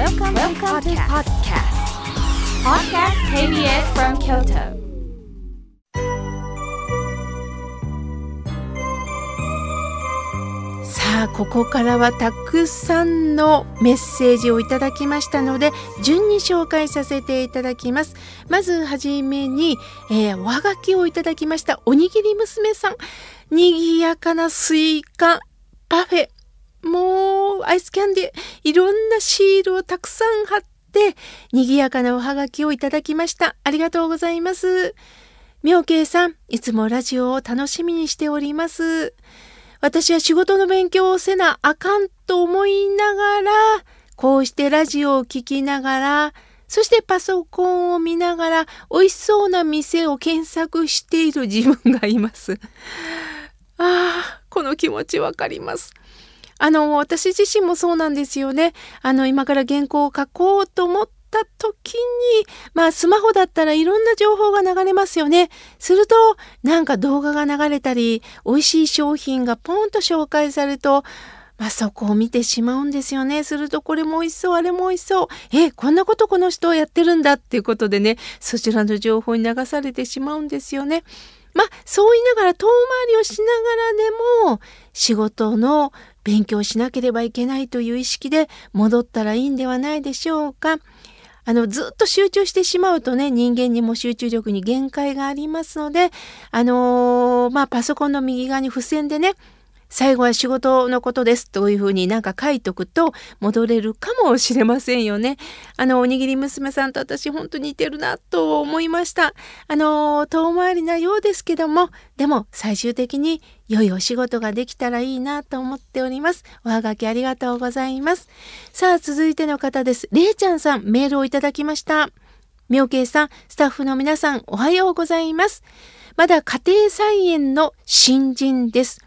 Welcome, Welcome to podcast. Podcast KBS from Kyoto. さあここからはたくさんのメッセージをいただきましたので順に紹介させていただきますまずはじめに、えー、おはがきをいただきましたおにぎり娘さんにぎやかなスイカパフェもうアイスキャンディーいろんなシールをたくさん貼ってにぎやかなおはがきをいただきましたありがとうございます妙慶さんいつもラジオを楽しみにしております私は仕事の勉強をせなあかんと思いながら、こうしてラジオを聴きながら、そしてパソコンを見ながら美味しそうな店を検索している自分がいます。ああ、この気持ちわかります。あの、私自身もそうなんですよね。あの、今から原稿を書こうと思った時に、まあスマホだったらいろんな情報が流れますよね。すると、なんか動画が流れたり、美味しい商品がポンと紹介されると、まあ、そこを見てしまうんですよね。するとこれも美味しそう、あれも美味しそう。え、こんなことこの人やってるんだっていうことでね、そちらの情報に流されてしまうんですよね。まあ、そう言いながら遠回りをしながらでも仕事の勉強しなければいけないという意識で戻ったらいいんではないでしょうか。あの、ずっと集中してしまうとね、人間にも集中力に限界がありますので、あのー、まあ、パソコンの右側に付箋でね、最後は仕事のことですというふうになんか書いとくと戻れるかもしれませんよね。あの、おにぎり娘さんと私本当に似てるなと思いました。あの、遠回りなようですけども、でも最終的に良いお仕事ができたらいいなと思っております。おはがきありがとうございます。さあ、続いての方です。れいちゃんさん、メールをいただきました。妙慶さん、スタッフの皆さん、おはようございます。まだ家庭菜園の新人です。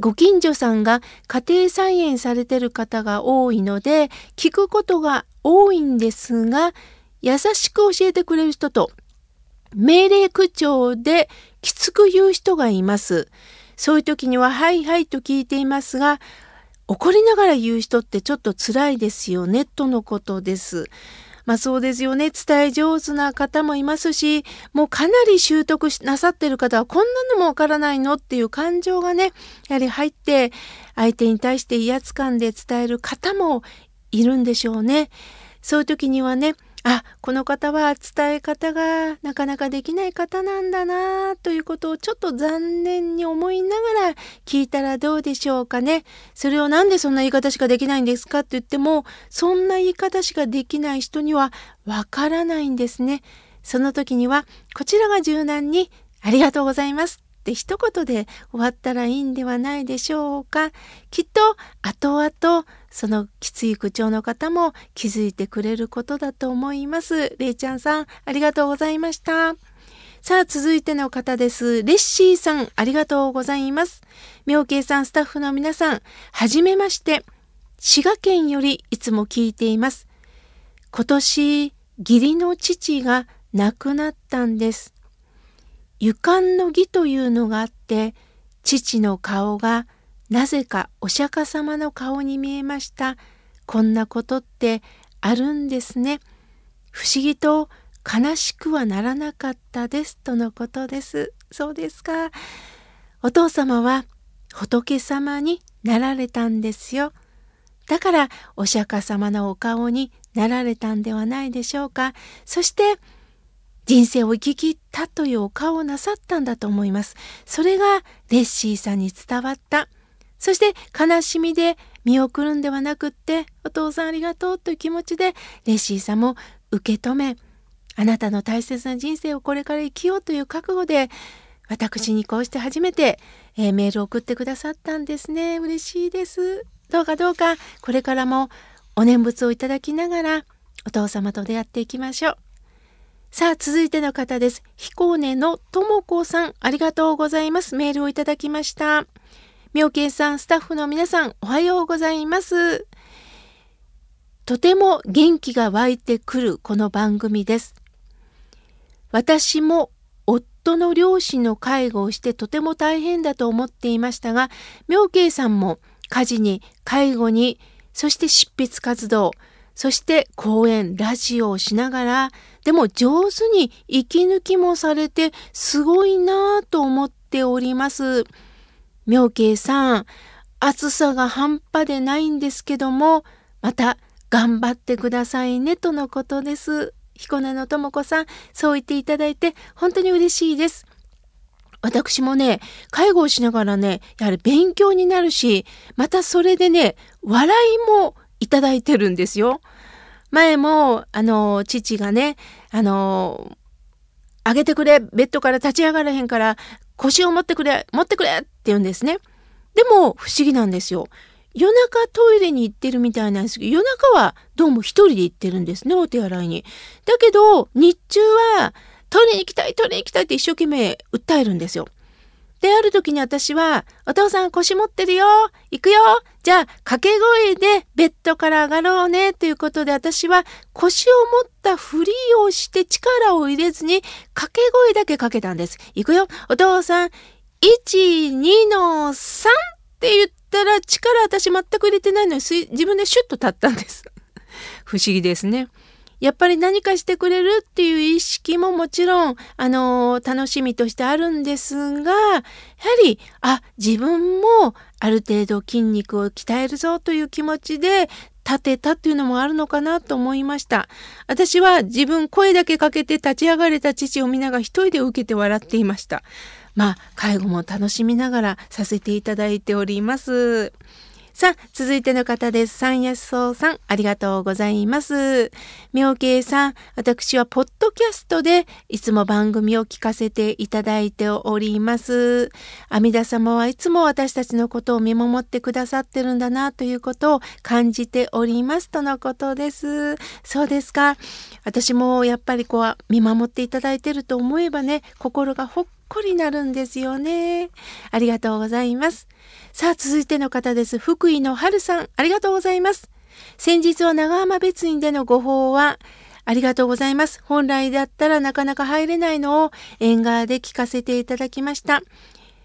ご近所さんが家庭菜園されてる方が多いので聞くことが多いんですが優しく教えてくれる人と命令口調できつく言う人がいます。そういう時には「はいはい」と聞いていますが怒りながら言う人ってちょっと辛いですよねとのことです。まあそうですよね。伝え上手な方もいますし、もうかなり習得なさってる方はこんなのもわからないのっていう感情がね、やはり入って相手に対して威圧感で伝える方もいるんでしょうね。そういう時にはね、あこの方は伝え方がなかなかできない方なんだなということをちょっと残念に思いながら聞いたらどうでしょうかね。それを何でそんな言い方しかできないんですかって言ってもそんな言い方しかできない人にはわからないんですね。その時にはこちらが柔軟にありがとうございますって一言で終わったらいいんではないでしょうか。きっと後々そのきつい口調の方も気づいてくれることだと思います。れいちゃんさん、ありがとうございました。さあ、続いての方です。レッシーさん、ありがとうございます。妙慶さん、スタッフの皆さん、はじめまして。滋賀県よりいつも聞いています。今年、義理の父が亡くなったんです。湯間の儀というのがあって、父の顔がなぜかお釈迦様の顔に見えました。こんなことってあるんですね。不思議と悲しくはならなかったですとのことです。そうですか。お父様は仏様になられたんですよ。だからお釈迦様のお顔になられたんではないでしょうか。そして人生を生き切ったというお顔をなさったんだと思います。それがレッシーさんに伝わった。そして悲しみで見送るんではなくってお父さんありがとうという気持ちでレッシーさんも受け止めあなたの大切な人生をこれから生きようという覚悟で私にこうして初めて、えー、メールを送ってくださったんですね嬉しいですどうかどうかこれからもお念仏をいただきながらお父様と出会っていきましょうさあ続いての方です彦根のともこさんありがとうございますメールをいただきました妙慶さん、スタッフの皆さん、おはようございます。とても元気が湧いてくるこの番組です。私も夫の両親の介護をしてとても大変だと思っていましたが、妙慶さんも家事に介護に、そして執筆活動、そして講演、ラジオをしながら、でも上手に息抜きもされてすごいなぁと思っております。妙慶さん、暑さが半端でないんですけども、また頑張ってくださいねとのことです。彦根のとも子さん、そう言っていただいて本当に嬉しいです。私もね、介護をしながらね、やはり勉強になるし、またそれでね、笑いもいただいてるんですよ。前も、あの、父がね、あの、あげてくれ、ベッドから立ち上がらへんから、腰を持ってくれ、持ってくれって言うんですね。でも、不思議なんですよ。夜中トイレに行ってるみたいなんですけど、夜中はどうも一人で行ってるんですね、お手洗いに。だけど、日中は、トイレに行きたい、トイレに行きたいって一生懸命訴えるんですよ。で、ある時に私は、お父さん腰持ってるよ行くよじゃあ、掛け声でベッドから上がろうねということで、私は腰を持ったふりをして力を入れずに、掛け声だけかけたんです。行くよお父さん、1、2の3って言ったら、力私全く入れてないのに、自分でシュッと立ったんです。不思議ですね。やっぱり何かしてくれるっていう意識ももちろん、あの楽しみとしてあるんですが、やはり、あ、自分もある程度筋肉を鍛えるぞという気持ちで立てたっていうのもあるのかなと思いました。私は自分声だけかけて立ち上がれた父を見ながら一人で受けて笑っていました。まあ、介護も楽しみながらさせていただいております。さあ、続いての方です。三安荘さん、ありがとうございます。妙慶さん、私はポッドキャストでいつも番組を聞かせていただいております。阿弥陀様はいつも私たちのことを見守ってくださってるんだなということを感じておりますとのことです。そうですか。私もやっぱりこう見守っていただいてると思えばね、心がほっこりなるんですよね。ありがとうございます。さあ、続いての方です。福井の春さん、ありがとうございます。先日は長浜別院でのご法は、ありがとうございます。本来だったらなかなか入れないのを縁側で聞かせていただきました。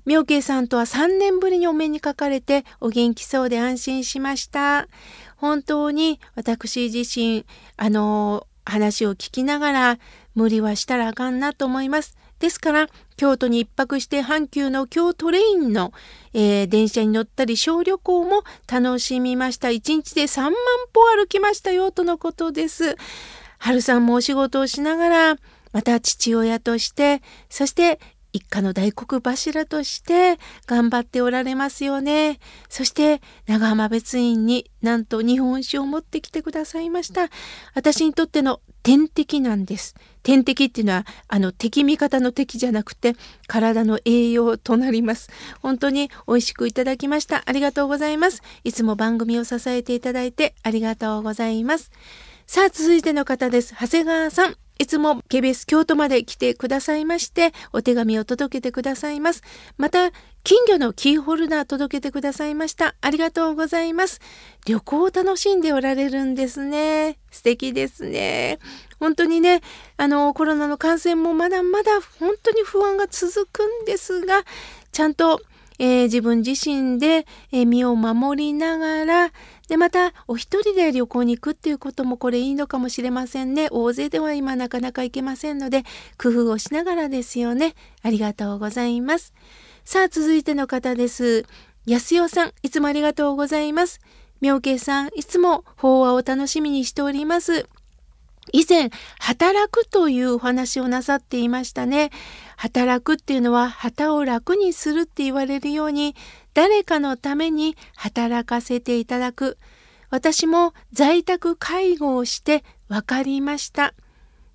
妙慶さんとは3年ぶりにお目にかかれてお元気そうで安心しました。本当に私自身、あの、話を聞きながら無理はしたらあかんなと思います。ですから京都に一泊して阪急の京トレインの、えー、電車に乗ったり小旅行も楽しみました。一日で3万歩歩きましたよとのことです。春さんもお仕事をしながらまた父親としてそして一家の大黒柱として頑張っておられますよね。そして長浜別院になんと日本酒を持ってきてくださいました。私にとっての天敵なんです。天敵っていうのはあの敵味方の敵じゃなくて体の栄養となります。本当に美味しくいただきました。ありがとうございます。いつも番組を支えていただいてありがとうございます。さあ続いての方です。長谷川さん。いつも KBS 京都まで来てくださいまして、お手紙を届けてくださいます。また、金魚のキーホルダー届けてくださいました。ありがとうございます。旅行を楽しんでおられるんですね。素敵ですね。本当にね、あの、コロナの感染もまだまだ本当に不安が続くんですが、ちゃんと、えー、自分自身で、えー、身を守りながら、で、また、お一人で旅行に行くっていうこともこれいいのかもしれませんね。大勢では今なかなか行けませんので、工夫をしながらですよね。ありがとうございます。さあ、続いての方です。安代さん、いつもありがとうございます。妙慶さん、いつも法話を楽しみにしております。以前、働くというお話をなさっていましたね。働くっていうのは旗を楽にするって言われるように、誰かのために働かせていただく。私も在宅介護をして分かりました。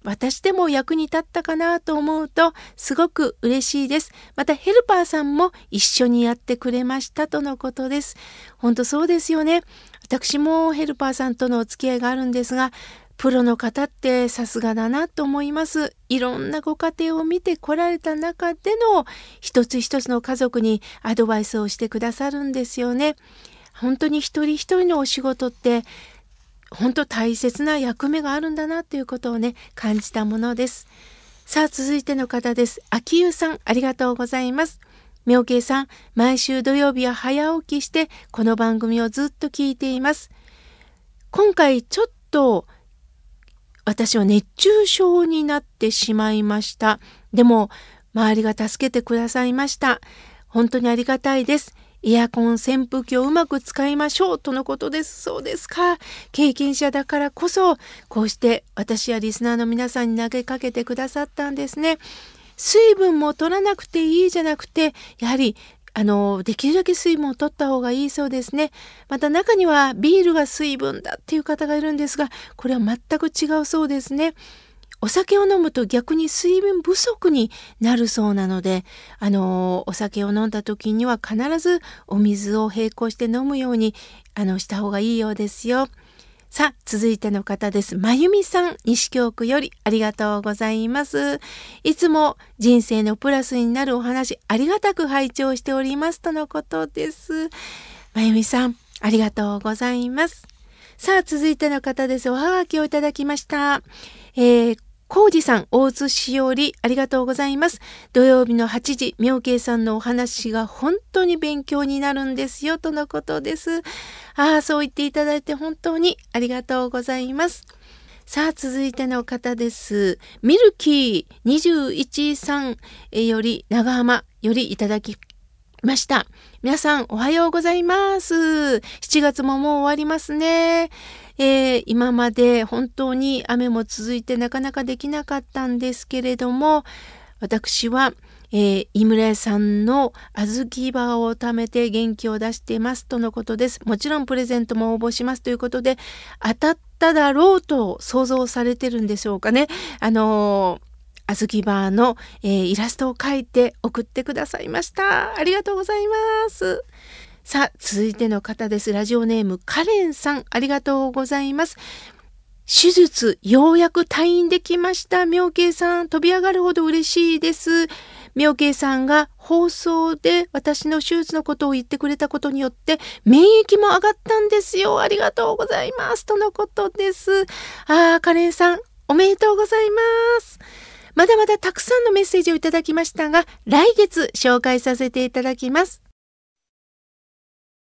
私でも役に立ったかなと思うとすごく嬉しいです。またヘルパーさんも一緒にやってくれましたとのことです。本当そうですよね。私もヘルパーさんとのお付き合いがあるんですが、プロの方ってさすがだなと思います。いろんなご家庭を見てこられた中での一つ一つの家族にアドバイスをしてくださるんですよね。本当に一人一人のお仕事って本当大切な役目があるんだなということをね感じたものです。さあ続いての方です。秋湯さんありがとうございます。妙慶さん毎週土曜日は早起きしてこの番組をずっと聞いています。今回ちょっと私は熱中症になってしまいました。でも周りが助けてくださいました。本当にありがたいです。エアコン扇風機をうまく使いましょうとのことです。そうですか。経験者だからこそこうして私やリスナーの皆さんに投げかけてくださったんですね。水分も取らなくていいじゃなくてやはりあのできるだけ水分を取った方がいいそうですね。また中にはビールが水分だっていう方がいるんですがこれは全く違うそうですね。お酒を飲むと逆に水分不足になるそうなのであのお酒を飲んだ時には必ずお水を並行して飲むようにあのした方がいいようですよ。さあ、続いての方です。まゆみさん、西京区よりありがとうございます。いつも人生のプラスになるお話、ありがたく拝聴しておりますとのことです。まゆみさん、ありがとうございます。さあ、続いての方です。おはがきをいただきました。えーコウジさん、大津しおり、ありがとうございます。土曜日の8時、妙慶さんのお話が本当に勉強になるんですよ、とのことです。ああ、そう言っていただいて本当にありがとうございます。さあ、続いての方です。ミルキー21さんより、長浜よりいただきました。皆さん、おはようございます。7月ももう終わりますね。えー、今まで本当に雨も続いてなかなかできなかったんですけれども私は、えー、井村屋さんの小豆バーを貯めて元気を出していますとのことです。もちろんプレゼントも応募しますということで当たっただろうと想像されてるんでしょうかね。あのー、小豆バーの、えー、イラストを描いて送ってくださいました。ありがとうございます。さあ、続いての方です。ラジオネーム、カレンさん、ありがとうございます。手術、ようやく退院できました。妙慶さん、飛び上がるほど嬉しいです。妙慶さんが放送で私の手術のことを言ってくれたことによって、免疫も上がったんですよ。ありがとうございます。とのことです。ああ、カレンさん、おめでとうございます。まだまだたくさんのメッセージをいただきましたが、来月紹介させていただきます。